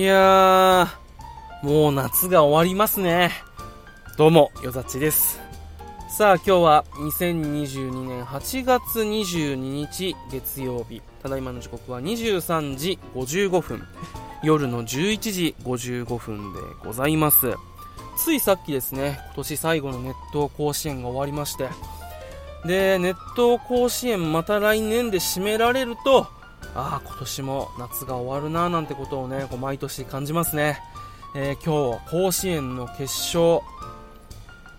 いやー、もう夏が終わりますね。どうも、よざちです。さあ、今日は2022年8月22日月曜日。ただいまの時刻は23時55分。夜の11時55分でございます。ついさっきですね、今年最後の熱湯甲子園が終わりまして、で、熱湯甲子園また来年で締められると、ああ、今年も夏が終わるななんてことをね、こう毎年感じますね。えー、今日、甲子園の決勝、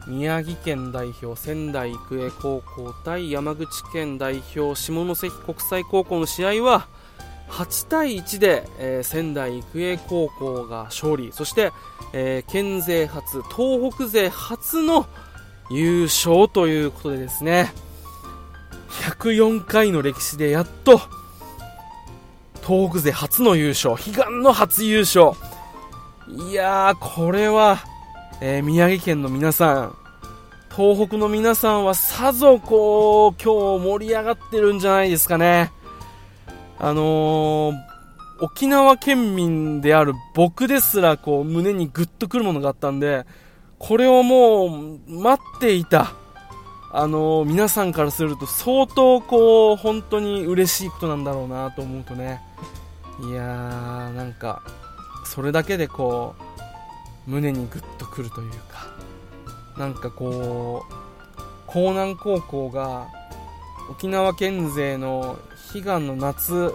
宮城県代表仙台育英高校対山口県代表下関国際高校の試合は8対1で、えー、仙台育英高校が勝利。そして、えー、県勢初東北勢初の優勝ということでですね。104回の歴史でやっと東北勢初の優勝悲願の初優勝。いやーこれは、えー、宮城県の皆さん東北の皆さんはさぞこう今日盛り上がってるんじゃないですかね。あのー、沖縄県民である僕ですらこう胸にグッとくるものがあったんでこれをもう待っていた、あの、皆さんからすると相当こう本当に嬉しいことなんだろうなと思うとね。いやーなんかそれだけでこう胸にグッとくるというか。なんかこう江南高校が沖縄県勢の悲願の夏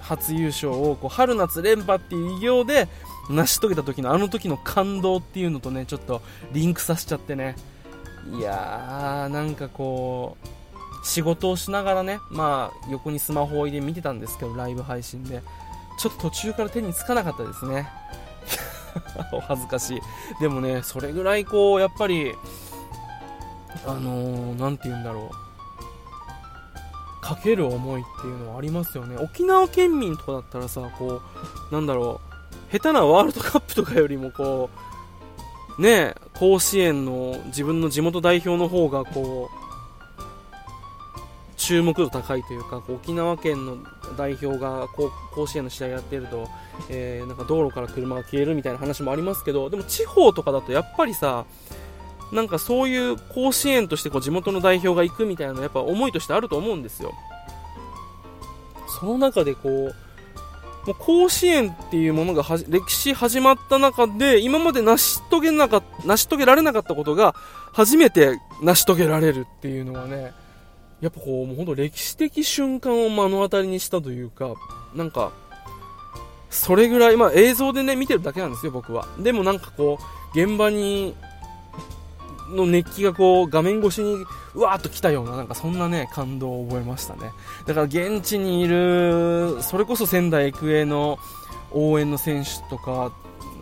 初優勝をこう春夏連覇っていう偉業で成し遂げた時のあの時の感動っていうのとねちょっとリンクさせちゃってね。いやーなんかこう仕事をしながらねまあ横にスマホを入れ見てたんですけどライブ配信で。ちょっと途中から手につかなかったですね。お恥ずかしい。でもねそれぐらいこうやっぱりあの何、ー、て言うんだろう。かける思いっていうのはありますよね。沖縄県民とかだったらさこうなんだろう。下手なワールドカップとかよりもこう、ね、甲子園の自分の地元代表の方がこう、注目度高いというか、沖縄県の代表が甲子園の試合やってると、えー、なんか道路から車が消えるみたいな話もありますけど、でも地方とかだとやっぱりさ、なんかそういう甲子園としてこう地元の代表が行くみたいなやっぱ思いとしてあると思うんですよ。その中でこう、もう甲子園っていうものが歴史始まった中で、今まで成し遂げなか成し遂げられなかったことが、初めて成し遂げられるっていうのはね、やっぱこう、もうほんと歴史的瞬間を目の当たりにしたというか、なんか、それぐらい、まあ映像でね、見てるだけなんですよ、僕は。でもなんかこう、現場にの熱気がこう画面越しにうわーっと来たようななんかそんなね感動を覚えましたね。だから現地にいるそれこそ仙台育英の応援の選手とか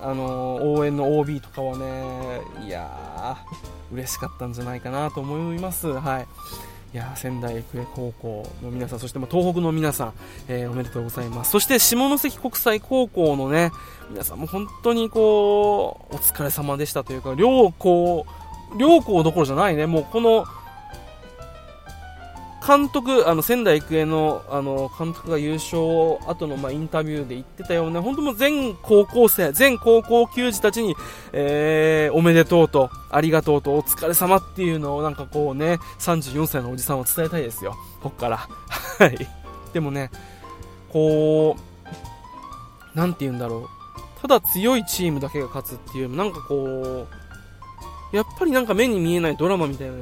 あの応援の OB とかはねいやー嬉しかったんじゃないかなと思います。はい。いや仙台育英高校の皆さん、そして東北の皆さん、えー、おめでとうございます。そして下関国際高校のね、皆さんも本当にこう、お疲れ様でしたというか、両校両校どころじゃないね、もうこの、監督、あの仙台育英のあの監督が優勝後のまあインタビューで言ってたような、本当も全高校生、全高校球児たちに、えー、おめでとうと、ありがとうと、お疲れ様っていうのをなんかこうね、34歳のおじさんは伝えたいですよ、こっから。はい。でもね、こう、なんて言うんだろう。ただ強いチームだけが勝つっていう、なんかこう、やっぱりなんか目に見えないドラマみたいな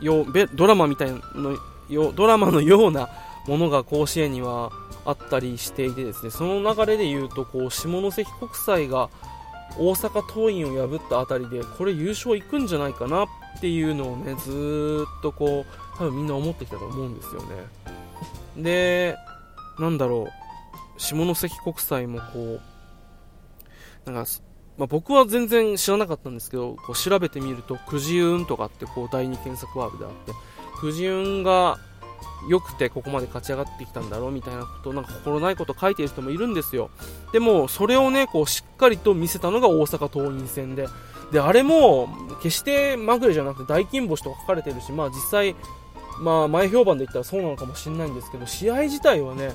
よドラマみたいなのよドラマのようなものが甲子園にはあったりしていてですね。その流れで言うとこう下関国際が大阪桐蔭を破ったあたりでこれ優勝いくんじゃないかなっていうのをねずっとこう多分みんな思ってきたと思うんですよね。でなんだろう。下関国際もこうなんかまあ、僕は全然知らなかったんですけど、こう調べてみると、くじ運とかってこう第2検索ワードであって、くじ運が良くてここまで勝ち上がってきたんだろうみたいなこと、なんか心ないこと書いてる人もいるんですよ。でも、それをね、こうしっかりと見せたのが大阪桐蔭戦で、で、あれも、決してまぐれじゃなくて大金星とか書かれてるし、まあ実際、まあ前評判で言ったらそうなのかもしれないんですけど、試合自体はね、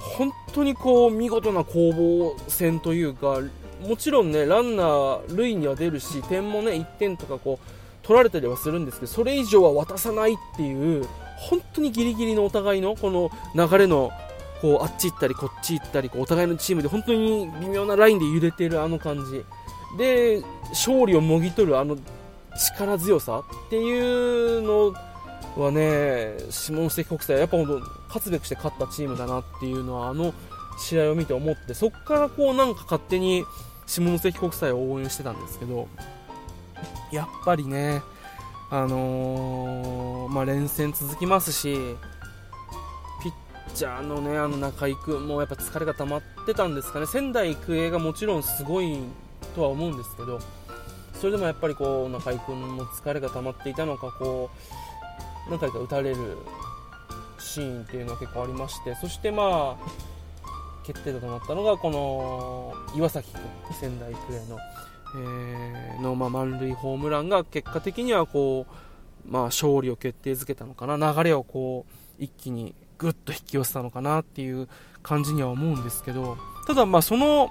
本当にこう見事な攻防戦というかもちろんねランナー塁には出るし点もね1点とかこう取られたりはするんですけどそれ以上は渡さないっていう本当にギリギリのお互いのこの流れのこうあっち行ったりこっち行ったりこうお互いのチームで本当に微妙なラインで揺れてるあの感じ。で勝利をもぎ取るあの力強さっていうのはね下関国際はやっぱ本当勝つべくして勝ったチームだなっていうのはあの試合を見て思ってそこからこうなんか勝手に下関国際を応援してたんですけどやっぱりねあのー、まあ、連戦続きますしピッチャーのねあの中居君もやっぱ疲れが溜まってたんですかね。仙台育英がもちろんすごいとは思うんですけどそれでもやっぱりこう中居君も疲れが溜まっていたのかこう何回か打たれるシーンっていうのは結構ありましてそしてまあ決定打となったのがこの岩崎君仙台育英の、えー、の、まあ、満塁ホームランが結果的にはこう、まあ、勝利を決定づけたのかな。流れをこう一気にぐっと引き寄せたのかなっていう感じには思うんですけど。ただまあその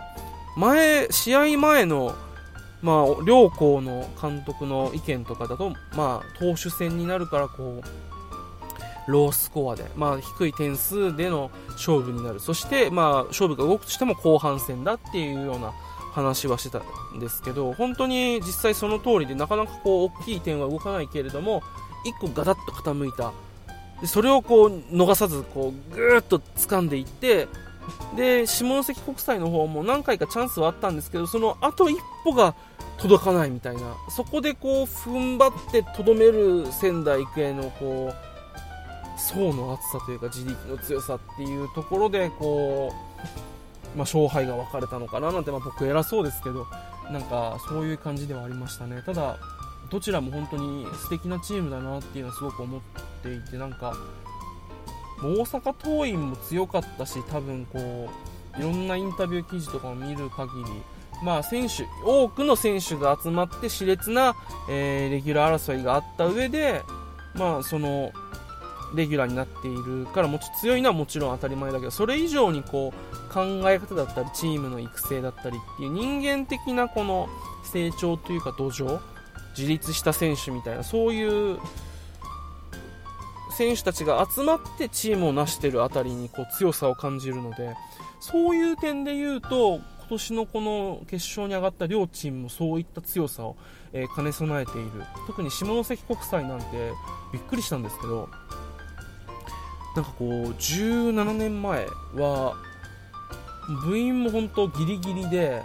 前試合前のまあ、両校の監督の意見とかだと、まあ、投手戦になるからこうロースコアで、まあ、低い点数での勝負になる。そして、まあ、勝負が動くとしても後半戦だっていうような話はしてたんですけど本当に実際その通りでなかなかこう大きい点は動かないけれども1個ガタッと傾いた。でそれをこう逃さずこうぐーっと掴んでいってで下関国際の方も何回かチャンスはあったんですけどそのあと一歩が届かないみたいな。そこでこう踏ん張ってとどめる仙台育英のこう層の厚さというか自力の強さっていうところでこう、まあ、勝敗が分かれたのかななんて、まあ、僕偉そうですけどなんかそういう感じではありましたね。ただどちらも本当に素敵なチームだなっていうのはすごく思っていてなんか大阪桐蔭も強かったし多分こういろんなインタビュー記事とかを見る限りまあ、選手多くの選手が集まって熾烈な、えー、レギュラー争いがあった上で、まあ、そのレギュラーになっているからもち強いのはもちろん当たり前だけどそれ以上にこう考え方だったりチームの育成だったりっていう人間的なこの成長というか土壌自立した選手みたいなそういう選手たちが集まってチームを成しているあたりにこう強さを感じるのでそういう点で言うと今年のこの決勝に上がった両チームもそういった強さを、え、兼ね備えている。特に下関国際なんてびっくりしたんですけどなんかこう17年前は部員も本当ギリギリで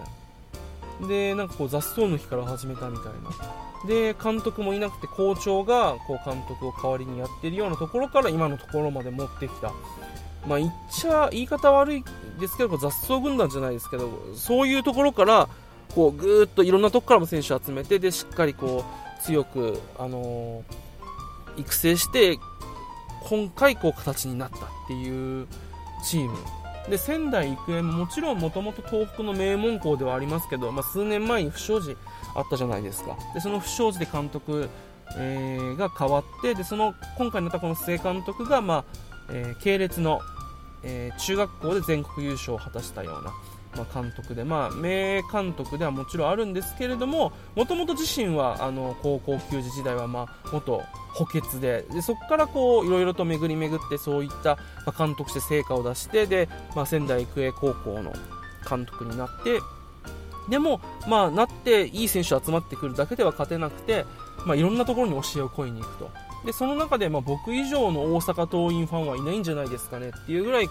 でなんかこう雑草の日から始めたみたいな。で監督もいなくて校長がこう監督を代わりにやってるようなところから今のところまで持ってきた。まあ、言っちゃ言い方悪いですけど雑草軍団じゃないですけどそういうところからこうぐーっといろんなところからも選手を集めてでしっかりこう強く、あのー、育成して今回こう形になったっていうチーム。で仙台育英ももちろんもともと東北の名門校ではありますけど、まあ、数年前に不祥事あったじゃないですか。でその不祥事で監督、えー、が変わってでその今回のったこの須江監督が、まあえー、系列のえー、中学校で全国優勝を果たしたような、まあ、監督で、まあ、名監督ではもちろんあるんですけれどももともと自身はあの高校球児時代は、まあ、元補欠ででそこからこういろいろと巡り巡ってそういった、まあ、監督して成果を出してで、まあ、仙台育英高校の監督になってでも、まあ、なっていい選手集まってくるだけでは勝てなくて、まあ、いろんなところに教えを請いに行くと。でその中でまあ僕以上の大阪桐蔭ファンはいないんじゃないですかねっていうぐらい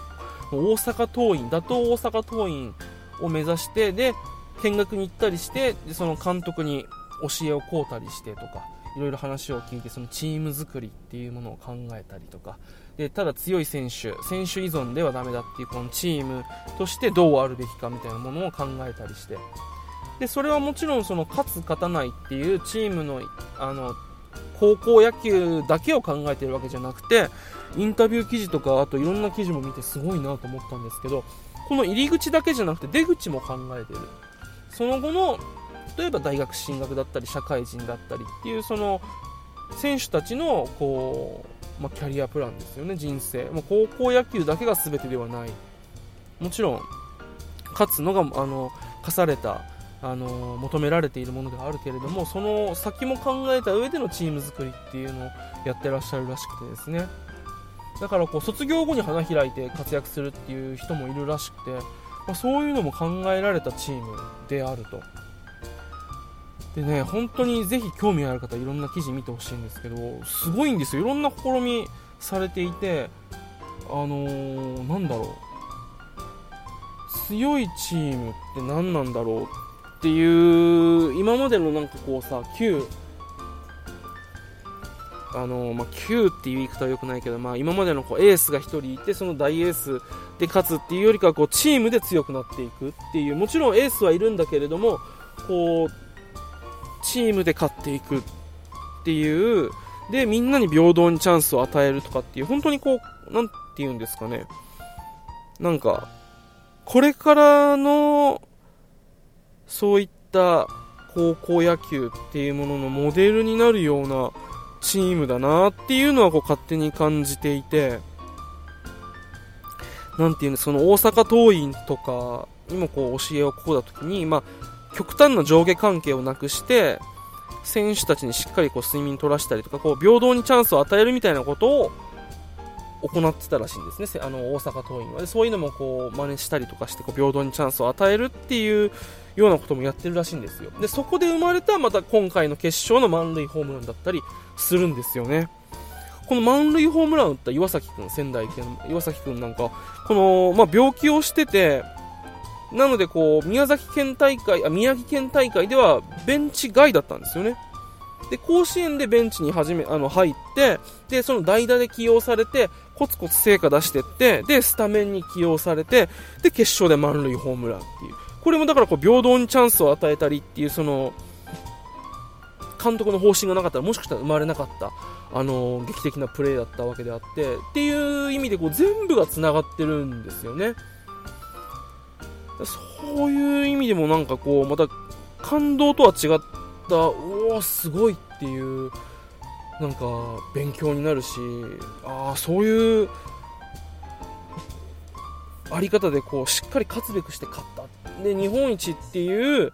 大阪桐蔭打倒大阪桐蔭を目指してで見学に行ったりしてでその監督に教えを請うたりしてとかいろいろ話を聞いてそのチーム作りっていうものを考えたりとか。でただ強い選手選手依存ではダメだっていうこのチームとしてどうあるべきかみたいなものを考えたりして。でそれはもちろんその勝つ勝たないっていうチームのあの高校野球だけを考えてるわけじゃなくてインタビュー記事とかあといろんな記事も見てすごいなと思ったんですけどこの入り口だけじゃなくて出口も考えてる。その後の例えば大学進学だったり社会人だったりっていうその選手たちのこう、まあ、キャリアプランですよね人生。もう高校野球だけが全てではない。もちろん勝つのがあの課されたあの求められているものではあるけれどもその先も考えた上でのチーム作りっていうのをやってらっしゃるらしくてですね。だからこう卒業後に花開いて活躍するっていう人もいるらしくて、まあ、そういうのも考えられたチームであると。でね本当にぜひ興味ある方いろんな記事見てほしいんですけどすごいんですよ。いろんな試みされていてあのー、なんだろう。強いチームって何なんだろうっていう今までのなんかこうさ旧あのまあ、9っていう言い方は良くないけど、まあ、今までのこうエースが1人いてその大エースで勝つっていうよりかはこうチームで強くなっていくっていうもちろんエースはいるんだけれどもこうチームで勝っていくっていうでみんなに平等にチャンスを与えるとかっていう本当にこうなんて言うんですかね。なんかこれからのそういった高校野球っていうもののモデルになるようなチームだなっていうのはこう勝手に感じていて、なんていうの、その大阪桐蔭とかにもこう教えをこうだときに、まあ、極端な上下関係をなくして、選手たちにしっかりこう睡眠取らしたりとか、こう平等にチャンスを与えるみたいなことを行ってたらしいんですね、あの大阪桐蔭は。でそういうのもこう真似したりとかしてこう平等にチャンスを与えるっていうようなこともやってるらしいんですよ。で、そこで生まれたまた今回の決勝の満塁ホームランだったりするんですよね。この満塁ホームラン打った岩崎くん、仙台育英の岩崎くんなんか、この、まあ、病気をしてて、なのでこう、宮崎県大会、あ、宮城県大会ではベンチ外だったんですよね。で、甲子園でベンチに始め、あの、入って、で、その代打で起用されて、コツコツ成果出してって、で、スタメンに起用されて、で、決勝で満塁ホームランっていう。これもだからこう、平等にチャンスを与えたりっていう、その、監督の方針がなかったらもしかしたら生まれなかった、あの劇的なプレーだったわけであってっていう意味でこう全部がつながってるんですよね。そういう意味でもなんかこうまた感動とは違ったおおすごいっていうなんか勉強になるしああそういうあり方でこうしっかり勝つべくして勝った。で日本一っていう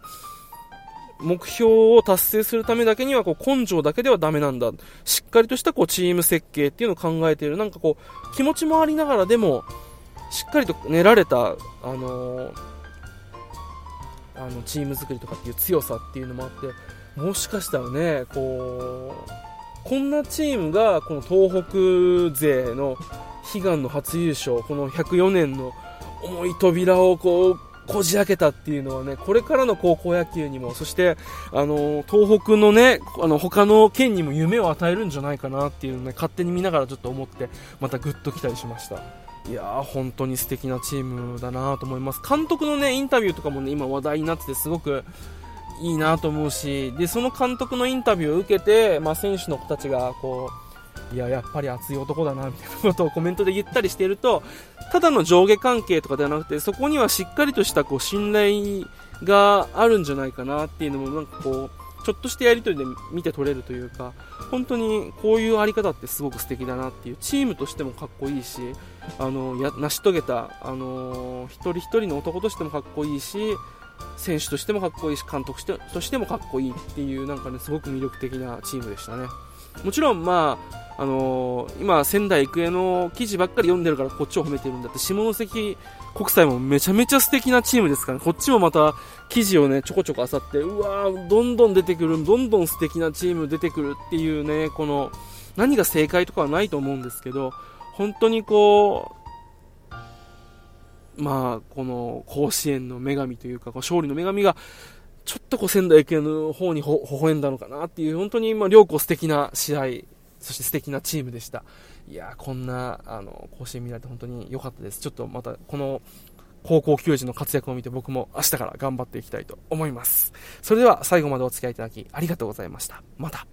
目標を達成するためだけにはこう根性だけではダメなんだ。しっかりとしたこうチーム設計っていうのを考えている。なんかこう気持ちもありながらでもしっかりと練られた、あのー、あのチーム作りとかっていう強さっていうのもあって、もしかしたらね、こう、こんなチームがこの東北勢の悲願の初優勝、この104年の重い扉をこうこじ開けたっていうのはね、これからの高校野球にも、そして、あの、東北のね、あの、他の県にも夢を与えるんじゃないかなっていうのね、勝手に見ながらちょっと思って、またグッと来たりしました。いやー、本当に素敵なチームだなと思います。監督のね、インタビューとかもね、今話題になっててすごくいいなと思うし、で、その監督のインタビューを受けて、まあ、選手の子たちが、こう、いや、やっぱり熱い男だな、みたいなことをコメントで言ったりしていると、ただの上下関係とかではなくて、そこにはしっかりとしたこう信頼があるんじゃないかなっていうのも、なんかこう、ちょっとしたやりとりで見て取れるというか、本当にこういうあり方ってすごく素敵だなっていう、チームとしてもかっこいいし、あの、や、成し遂げた、あの一人一人の男としてもかっこいいし、選手としてもかっこいいし、監督としてもかっこいいっていう、なんかね、すごく魅力的なチームでしたね。もちろん、まあ、あのー、今、仙台育英の記事ばっかり読んでるからこっちを褒めてるんだって、下関国際もめちゃめちゃ素敵なチームですから、ね、こっちもまた記事をね、ちょこちょこ漁って、うわー、どんどん出てくる、どんどん素敵なチーム出てくるっていうね、この、何が正解とかはないと思うんですけど、本当にこう、まあ、この甲子園の女神というか、勝利の女神が、ちょっとこう仙台育英の方にほ、微笑んだのかなっていう、本当に今両校素敵な試合、そして素敵なチームでした。いやこんな、あの、甲子園見られて本当に良かったです。ちょっとまた、この、高校球児の活躍を見て僕も明日から頑張っていきたいと思います。それでは最後までお付き合いいただきありがとうございました。また。